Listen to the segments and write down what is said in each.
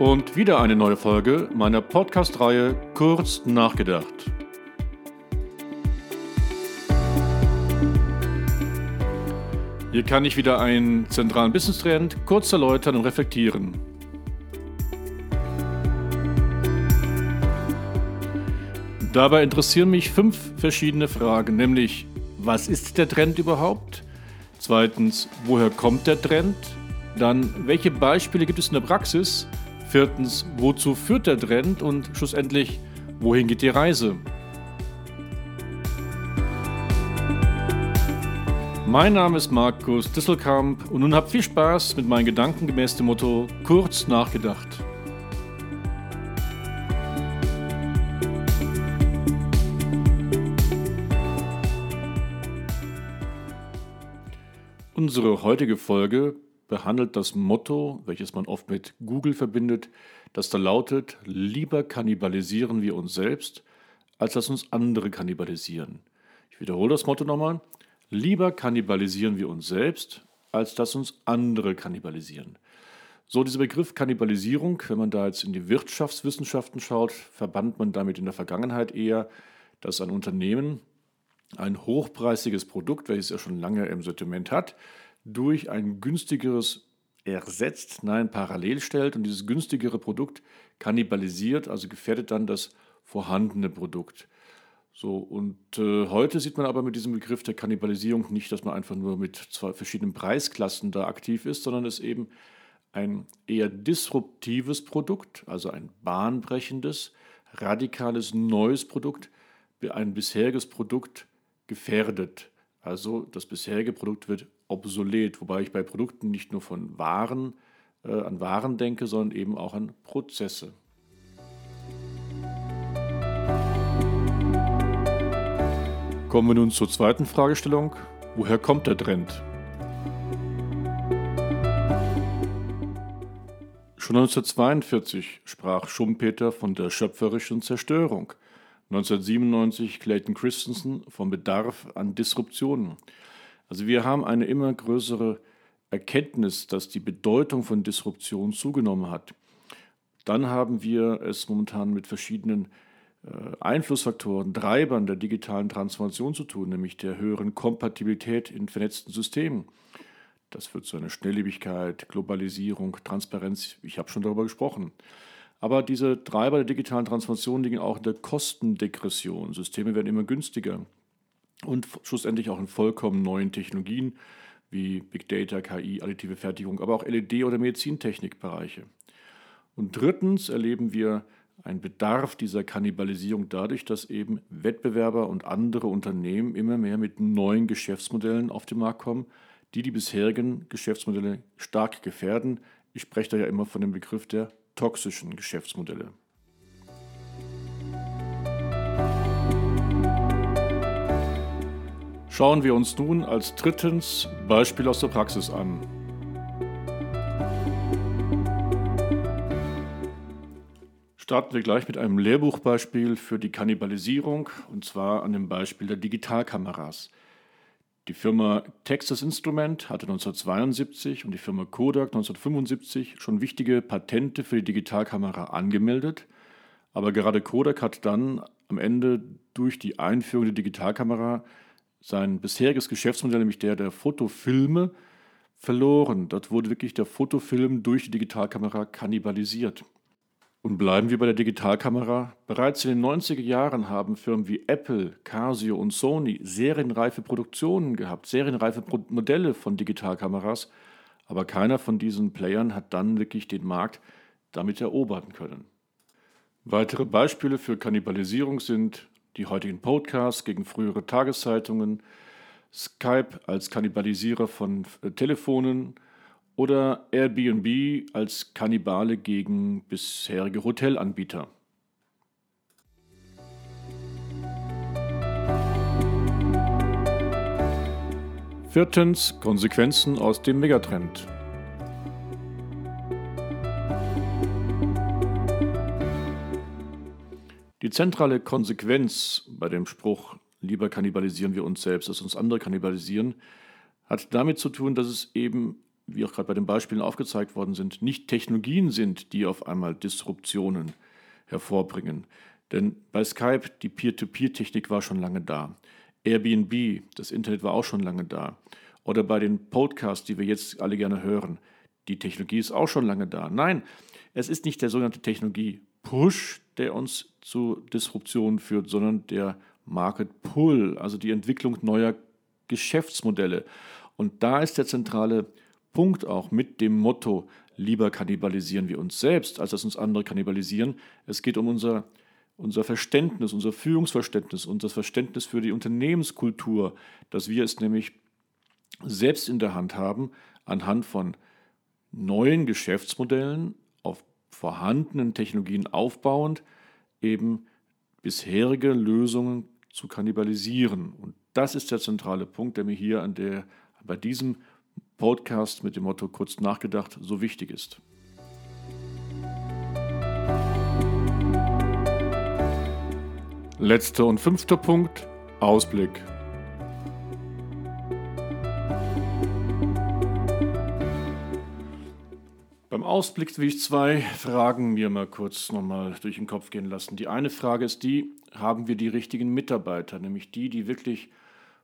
und wieder eine neue Folge meiner Podcast-Reihe Kurz nachgedacht. Hier kann ich wieder einen zentralen Business-Trend kurz erläutern und reflektieren. Dabei interessieren mich fünf verschiedene Fragen, nämlich was ist der Trend überhaupt? Zweitens, woher kommt der Trend? Dann, welche Beispiele gibt es in der Praxis? Viertens, wozu führt der Trend? Und schlussendlich, wohin geht die Reise? Mein Name ist Markus Disselkamp und nun habt viel Spaß mit meinen Gedanken gemäß dem Motto kurz nachgedacht. Unsere heutige Folge behandelt das Motto, welches man oft mit Google verbindet, das da lautet, lieber kannibalisieren wir uns selbst, als dass uns andere kannibalisieren. Ich wiederhole das Motto nochmal, lieber kannibalisieren wir uns selbst, als dass uns andere kannibalisieren. So, dieser Begriff Kannibalisierung, wenn man da jetzt in die Wirtschaftswissenschaften schaut, verband man damit in der Vergangenheit eher, dass ein Unternehmen ein hochpreisiges Produkt, welches er schon lange im Sortiment hat, durch ein günstigeres ersetzt, nein, parallel stellt und dieses günstigere Produkt kannibalisiert, also gefährdet dann das vorhandene Produkt. So, und äh, heute sieht man aber mit diesem Begriff der Kannibalisierung nicht, dass man einfach nur mit zwei verschiedenen Preisklassen da aktiv ist, sondern es eben ein eher disruptives Produkt, also ein bahnbrechendes, radikales neues Produkt, ein bisheriges Produkt gefährdet. Also das bisherige Produkt wird obsolet, wobei ich bei Produkten nicht nur von Waren äh, an Waren denke, sondern eben auch an Prozesse. Kommen wir nun zur zweiten Fragestellung. Woher kommt der Trend? Schon 1942 sprach Schumpeter von der schöpferischen Zerstörung. 1997 Clayton Christensen vom Bedarf an Disruptionen. Also wir haben eine immer größere Erkenntnis, dass die Bedeutung von Disruption zugenommen hat. Dann haben wir es momentan mit verschiedenen äh, Einflussfaktoren, Treibern der digitalen Transformation zu tun, nämlich der höheren Kompatibilität in vernetzten Systemen. Das führt zu einer Schnelllebigkeit, Globalisierung, Transparenz. Ich habe schon darüber gesprochen. Aber diese Treiber der digitalen Transformation liegen auch in der Kostendegression. Systeme werden immer günstiger und schlussendlich auch in vollkommen neuen Technologien wie Big Data, KI, additive Fertigung, aber auch LED- oder Medizintechnikbereiche. Und drittens erleben wir einen Bedarf dieser Kannibalisierung dadurch, dass eben Wettbewerber und andere Unternehmen immer mehr mit neuen Geschäftsmodellen auf den Markt kommen, die die bisherigen Geschäftsmodelle stark gefährden. Ich spreche da ja immer von dem Begriff der toxischen Geschäftsmodelle. Schauen wir uns nun als drittens Beispiel aus der Praxis an. Starten wir gleich mit einem Lehrbuchbeispiel für die Kannibalisierung, und zwar an dem Beispiel der Digitalkameras. Die Firma Texas Instrument hatte 1972 und die Firma Kodak 1975 schon wichtige Patente für die Digitalkamera angemeldet, aber gerade Kodak hat dann am Ende durch die Einführung der Digitalkamera sein bisheriges Geschäftsmodell, nämlich der der Fotofilme, verloren. Dort wurde wirklich der Fotofilm durch die Digitalkamera kannibalisiert. Und bleiben wir bei der Digitalkamera. Bereits in den 90er Jahren haben Firmen wie Apple, Casio und Sony serienreife Produktionen gehabt, serienreife Modelle von Digitalkameras, aber keiner von diesen Playern hat dann wirklich den Markt damit erobern können. Weitere Beispiele für Kannibalisierung sind die heutigen Podcasts gegen frühere Tageszeitungen, Skype als Kannibalisierer von äh, Telefonen, oder Airbnb als Kannibale gegen bisherige Hotelanbieter. Viertens Konsequenzen aus dem Megatrend. Die zentrale Konsequenz bei dem Spruch, lieber kannibalisieren wir uns selbst, als uns andere kannibalisieren, hat damit zu tun, dass es eben wie auch gerade bei den Beispielen aufgezeigt worden sind, nicht Technologien sind, die auf einmal Disruptionen hervorbringen. Denn bei Skype, die Peer-to-Peer-Technik war schon lange da. Airbnb, das Internet war auch schon lange da. Oder bei den Podcasts, die wir jetzt alle gerne hören, die Technologie ist auch schon lange da. Nein, es ist nicht der sogenannte Technologie-Push, der uns zu Disruptionen führt, sondern der Market Pull, also die Entwicklung neuer Geschäftsmodelle. Und da ist der zentrale Punkt auch mit dem Motto, lieber kannibalisieren wir uns selbst, als dass uns andere kannibalisieren. Es geht um unser, unser Verständnis, unser Führungsverständnis, unser Verständnis für die Unternehmenskultur, dass wir es nämlich selbst in der Hand haben, anhand von neuen Geschäftsmodellen vorhandenen Technologien aufbauend, eben bisherige Lösungen zu kannibalisieren. Und das ist der zentrale Punkt, der mir hier an der, bei diesem Podcast mit dem Motto kurz nachgedacht so wichtig ist. Letzter und fünfter Punkt, Ausblick. Beim Ausblick will ich zwei Fragen mir mal kurz nochmal durch den Kopf gehen lassen. Die eine Frage ist die, haben wir die richtigen Mitarbeiter, nämlich die, die wirklich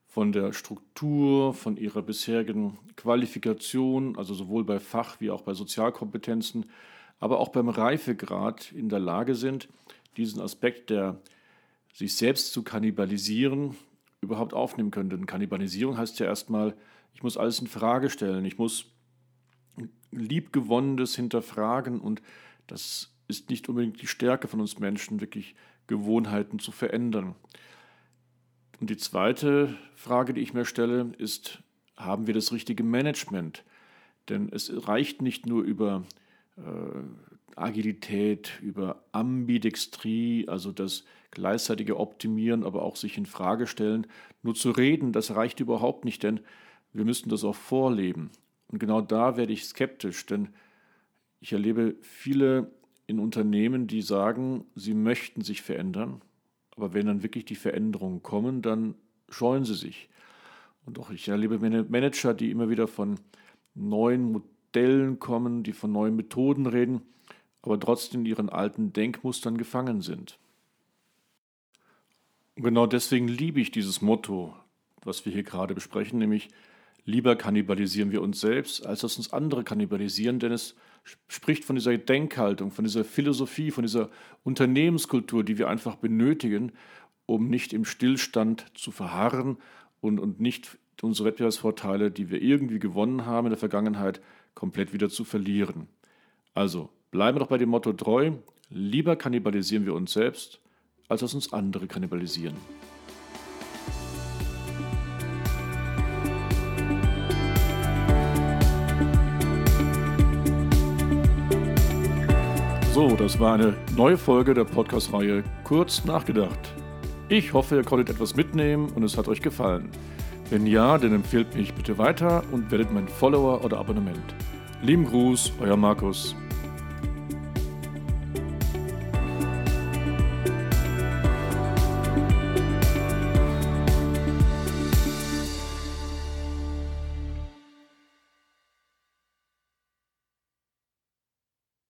von der Struktur, von ihrer bisherigen Qualifikation, also sowohl bei Fach- wie auch bei Sozialkompetenzen, aber auch beim Reifegrad in der Lage sind, diesen Aspekt der sich selbst zu kannibalisieren überhaupt aufnehmen können. Denn Kannibalisierung heißt ja erstmal, ich muss alles in Frage stellen, ich muss liebgewonnenes hinterfragen und das ist nicht unbedingt die Stärke von uns Menschen, wirklich Gewohnheiten zu verändern. Und die zweite Frage, die ich mir stelle, ist, haben wir das richtige Management? Denn es reicht nicht nur über äh, Agilität, über Ambidextrie, also das gleichzeitige Optimieren, aber auch sich in Frage stellen. Nur zu reden, das reicht überhaupt nicht, denn wir müssen das auch vorleben. Und genau da werde ich skeptisch, denn ich erlebe viele in Unternehmen, die sagen, sie möchten sich verändern, aber wenn dann wirklich die Veränderungen kommen, dann scheuen sie sich. Und auch ich erlebe Manager, die immer wieder von neuen Modellen kommen, die von neuen Methoden reden, aber trotzdem in ihren alten Denkmustern gefangen sind. Und genau deswegen liebe ich dieses Motto, was wir hier gerade besprechen, nämlich lieber kannibalisieren wir uns selbst, als dass uns andere kannibalisieren, denn es spricht von dieser Denkhaltung, von dieser Philosophie, von dieser Unternehmenskultur, die wir einfach benötigen, um nicht im Stillstand zu verharren und, und nicht unsere Wettbewerbsvorteile, die wir irgendwie gewonnen haben in der Vergangenheit, komplett wieder zu verlieren. Also bleiben wir doch bei dem Motto treu, lieber kannibalisieren wir uns selbst, als dass uns andere kannibalisieren. So, das war eine neue Folge der Podcast-Reihe Kurz nachgedacht. Ich hoffe, ihr konntet etwas mitnehmen und es hat euch gefallen. Wenn ja, dann empfehlt mich bitte weiter und werdet mein Follower oder Abonnement. Lieben Gruß, euer Markus.